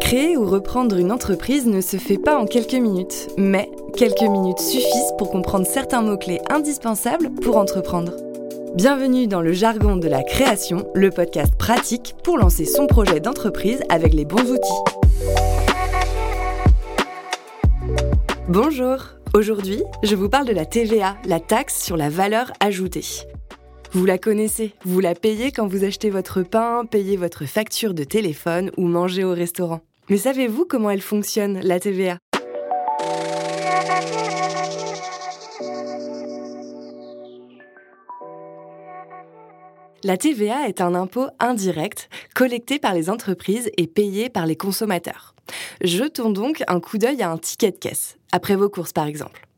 Créer ou reprendre une entreprise ne se fait pas en quelques minutes, mais quelques minutes suffisent pour comprendre certains mots-clés indispensables pour entreprendre. Bienvenue dans le jargon de la création, le podcast pratique pour lancer son projet d'entreprise avec les bons outils. Bonjour, aujourd'hui je vous parle de la TVA, la taxe sur la valeur ajoutée. Vous la connaissez, vous la payez quand vous achetez votre pain, payez votre facture de téléphone ou mangez au restaurant. Mais savez-vous comment elle fonctionne, la TVA La TVA est un impôt indirect collecté par les entreprises et payé par les consommateurs. Jetons donc un coup d'œil à un ticket de caisse, après vos courses par exemple.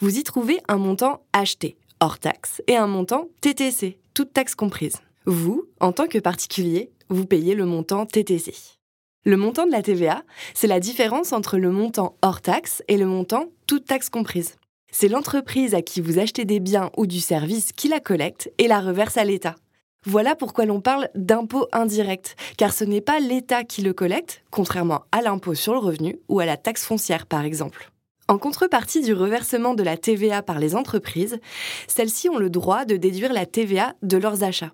Vous y trouvez un montant acheté, hors taxe, et un montant TTC, toute taxe comprise. Vous, en tant que particulier, vous payez le montant TTC. Le montant de la TVA, c'est la différence entre le montant hors taxe et le montant toute taxe comprise. C'est l'entreprise à qui vous achetez des biens ou du service qui la collecte et la reverse à l'État. Voilà pourquoi l'on parle d'impôt indirect, car ce n'est pas l'État qui le collecte, contrairement à l'impôt sur le revenu ou à la taxe foncière par exemple. En contrepartie du reversement de la TVA par les entreprises, celles-ci ont le droit de déduire la TVA de leurs achats.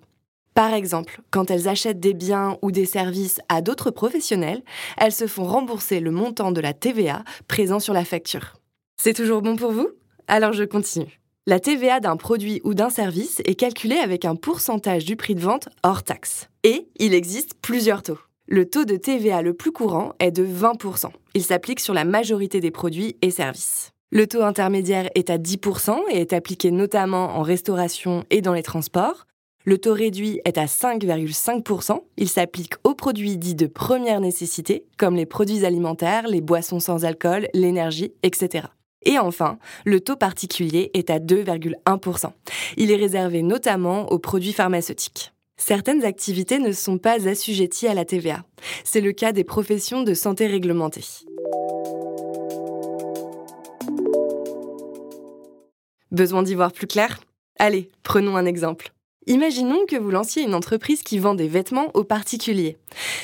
Par exemple, quand elles achètent des biens ou des services à d'autres professionnels, elles se font rembourser le montant de la TVA présent sur la facture. C'est toujours bon pour vous? Alors je continue. La TVA d'un produit ou d'un service est calculée avec un pourcentage du prix de vente hors taxe. Et il existe plusieurs taux. Le taux de TVA le plus courant est de 20%. Il s'applique sur la majorité des produits et services. Le taux intermédiaire est à 10% et est appliqué notamment en restauration et dans les transports. Le taux réduit est à 5,5%. Il s'applique aux produits dits de première nécessité, comme les produits alimentaires, les boissons sans alcool, l'énergie, etc. Et enfin, le taux particulier est à 2,1%. Il est réservé notamment aux produits pharmaceutiques certaines activités ne sont pas assujetties à la TVA. C'est le cas des professions de santé réglementées. Besoin d'y voir plus clair? Allez, prenons un exemple. Imaginons que vous lanciez une entreprise qui vend des vêtements aux particuliers.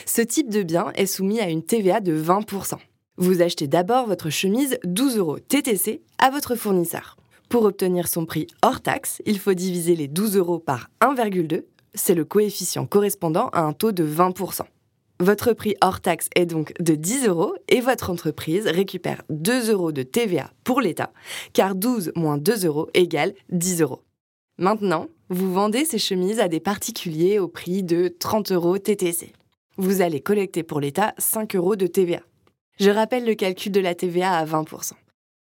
Ce type de bien est soumis à une TVA de 20%. Vous achetez d'abord votre chemise 12 euros TTC à votre fournisseur. Pour obtenir son prix hors taxe, il faut diviser les 12 euros par 1,2 c'est le coefficient correspondant à un taux de 20%. Votre prix hors taxe est donc de 10 euros et votre entreprise récupère 2 euros de TVA pour l'État, car 12 moins 2 euros égale 10 euros. Maintenant, vous vendez ces chemises à des particuliers au prix de 30 euros TTC. Vous allez collecter pour l'État 5 euros de TVA. Je rappelle le calcul de la TVA à 20%.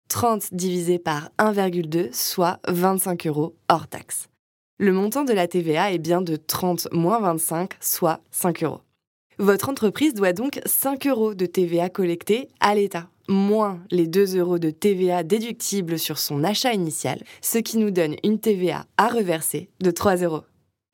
30 divisé par 1,2, soit 25 euros hors taxe. Le montant de la TVA est bien de 30 moins 25, soit 5 euros. Votre entreprise doit donc 5 euros de TVA collectés à l'État, moins les 2 euros de TVA déductibles sur son achat initial, ce qui nous donne une TVA à reverser de 3 euros.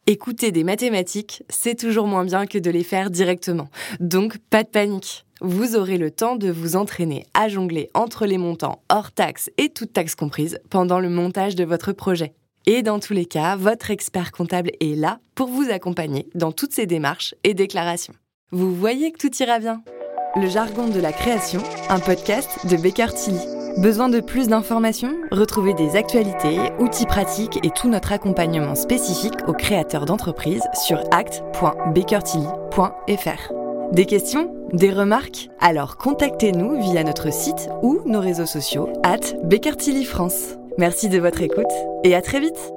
Écouter des mathématiques, c'est toujours moins bien que de les faire directement. Donc, pas de panique. Vous aurez le temps de vous entraîner à jongler entre les montants hors taxes et toutes taxes comprises pendant le montage de votre projet. Et dans tous les cas, votre expert comptable est là pour vous accompagner dans toutes ces démarches et déclarations. Vous voyez que tout ira bien. Le jargon de la création, un podcast de Baker Tilly. Besoin de plus d'informations? Retrouvez des actualités, outils pratiques et tout notre accompagnement spécifique aux créateurs d'entreprises sur act.bakertilly.fr. Des questions? Des remarques? Alors contactez-nous via notre site ou nos réseaux sociaux at Baker France. Merci de votre écoute et à très vite